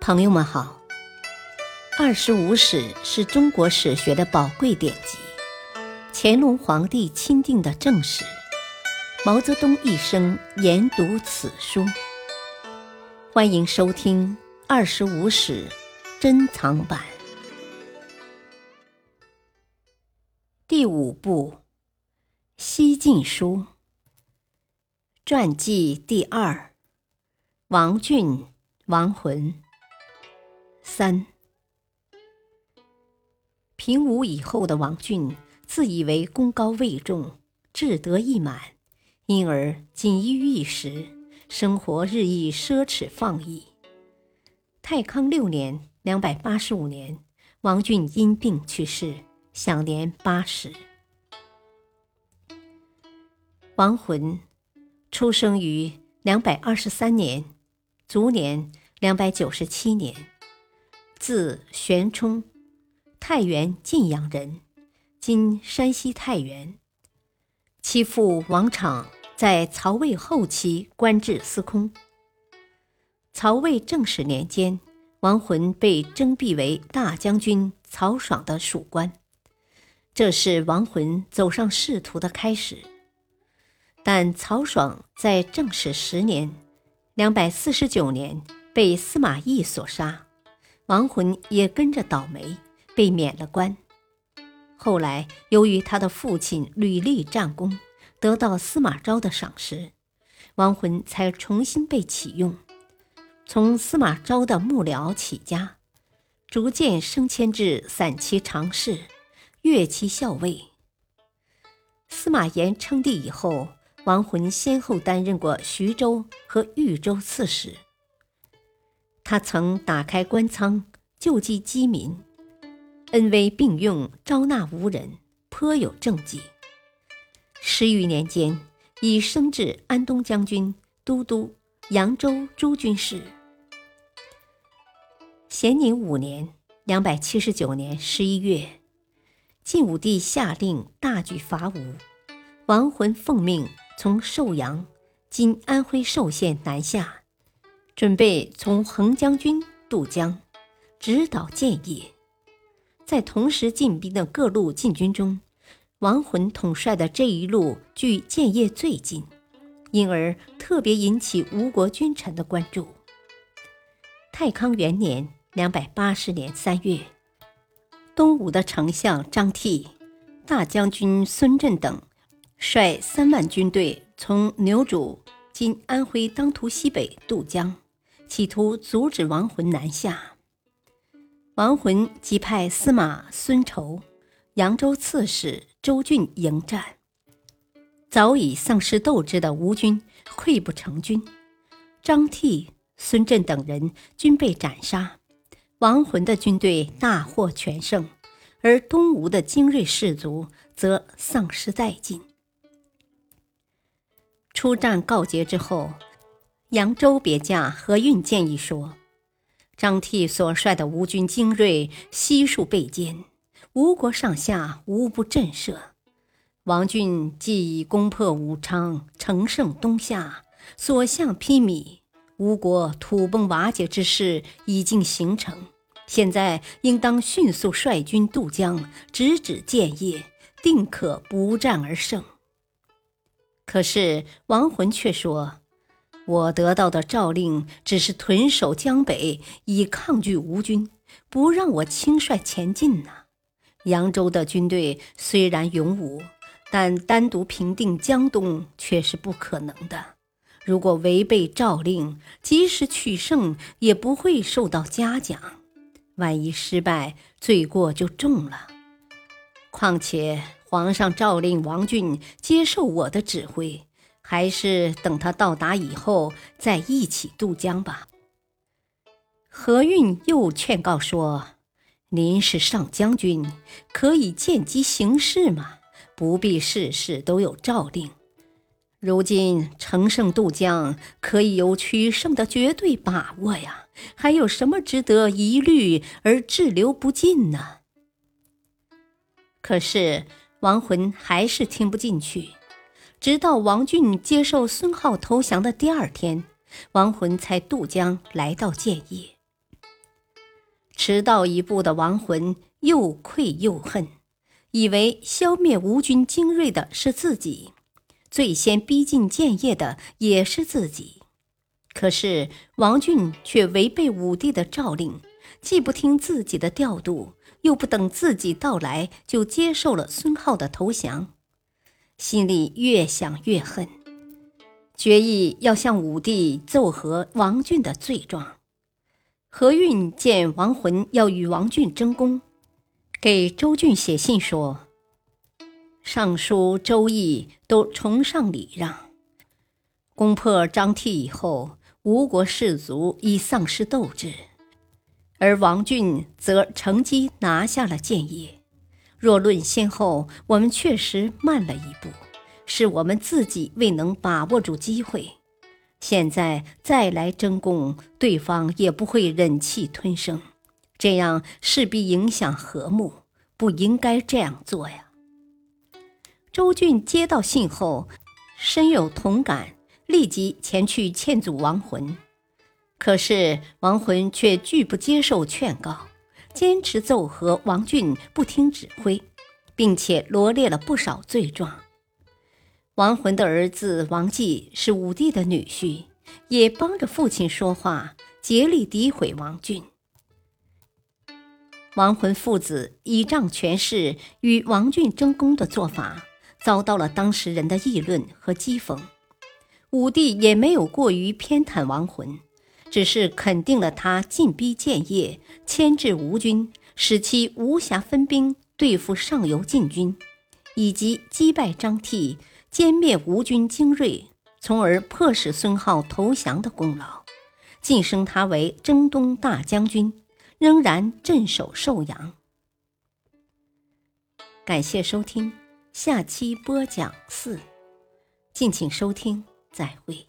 朋友们好，《二十五史》是中国史学的宝贵典籍，乾隆皇帝钦定的正史。毛泽东一生研读此书。欢迎收听《二十五史》珍藏版第五部《西晋书》传记第二：王浚、王浑。三，平武以后的王俊自以为功高位重，志得意满，因而锦衣玉食，生活日益奢侈放逸。太康六年（两百八十五年），王俊因病去世，享年八十。王浑出生于两百二十三年，卒年两百九十七年。字玄冲，太原晋阳人，今山西太原。其父王昶在曹魏后期官至司空。曹魏正始年间，王浑被征辟为大将军曹爽的属官，这是王浑走上仕途的开始。但曹爽在正始十年（两百四十九年）被司马懿所杀。王浑也跟着倒霉，被免了官。后来，由于他的父亲屡立战功，得到司马昭的赏识，王浑才重新被启用，从司马昭的幕僚起家，逐渐升迁至散骑常侍、乐骑校尉。司马炎称帝以后，王浑先后担任过徐州和豫州刺史。他曾打开官仓，救济饥民，恩威并用，招纳无人，颇有政绩。十余年间，已升至安东将军、都督、扬州诸军事。咸宁五年（两百七十九年）十一月，晋武帝下令大举伐吴，王浑奉命从寿阳（今安徽寿县）南下。准备从横将军渡江，直捣建业。在同时进兵的各路禁军中，王浑统帅的这一路距建业最近，因而特别引起吴国君臣的关注。太康元年（两百八十年）三月，东吴的丞相张替、大将军孙震等，率三万军队从牛渚（今安徽当涂西北）渡江。企图阻止亡魂南下，亡魂即派司马孙仇、扬州刺史周俊迎战。早已丧失斗志的吴军溃不成军，张替、孙震等人均被斩杀，亡魂的军队大获全胜，而东吴的精锐士卒则丧失殆尽。出战告捷之后。扬州别驾何运建议说：“张替所率的吴军精锐悉数被歼，吴国上下无不震慑。王浚既已攻破武昌，乘胜东下，所向披靡，吴国土崩瓦解之势已经形成。现在应当迅速率军渡江，直指建业，定可不战而胜。”可是王浑却说。我得到的诏令只是屯守江北，以抗拒吴军，不让我轻率前进呢。扬州的军队虽然勇武，但单独平定江东却是不可能的。如果违背诏令，即使取胜，也不会受到嘉奖。万一失败，罪过就重了。况且皇上诏令王俊接受我的指挥。还是等他到达以后再一起渡江吧。何运又劝告说：“您是上将军，可以见机行事嘛，不必事事都有诏令。如今乘胜渡江，可以有取胜的绝对把握呀，还有什么值得疑虑而滞留不进呢？”可是王浑还是听不进去。直到王浚接受孙皓投降的第二天，王浑才渡江来到建业。迟到一步的王浑又愧又恨，以为消灭吴军精锐的是自己，最先逼近建业的也是自己。可是王俊却违背武帝的诏令，既不听自己的调度，又不等自己到来就接受了孙浩的投降，心里越想越恨，决意要向武帝奏和王俊的罪状。何运见王浑要与王俊争功，给周俊写信说：“尚书周易都崇尚礼让，攻破张悌以后，吴国士卒已丧失斗志，而王俊则乘机拿下了建业。若论先后，我们确实慢了一步，是我们自己未能把握住机会。”现在再来争功，对方也不会忍气吞声，这样势必影响和睦，不应该这样做呀。周俊接到信后，深有同感，立即前去劝阻亡魂。可是亡魂却拒不接受劝告，坚持奏和王俊不听指挥，并且罗列了不少罪状。王浑的儿子王继是武帝的女婿，也帮着父亲说话，竭力诋毁王俊。王浑父子倚仗权势与王俊争功的做法，遭到了当时人的议论和讥讽。武帝也没有过于偏袒王浑，只是肯定了他进逼建业，牵制吴军，使其无暇分兵对付上游晋军，以及击败张悌。歼灭吴军精锐，从而迫使孙浩投降的功劳，晋升他为征东大将军，仍然镇守寿阳。感谢收听，下期播讲四，敬请收听，再会。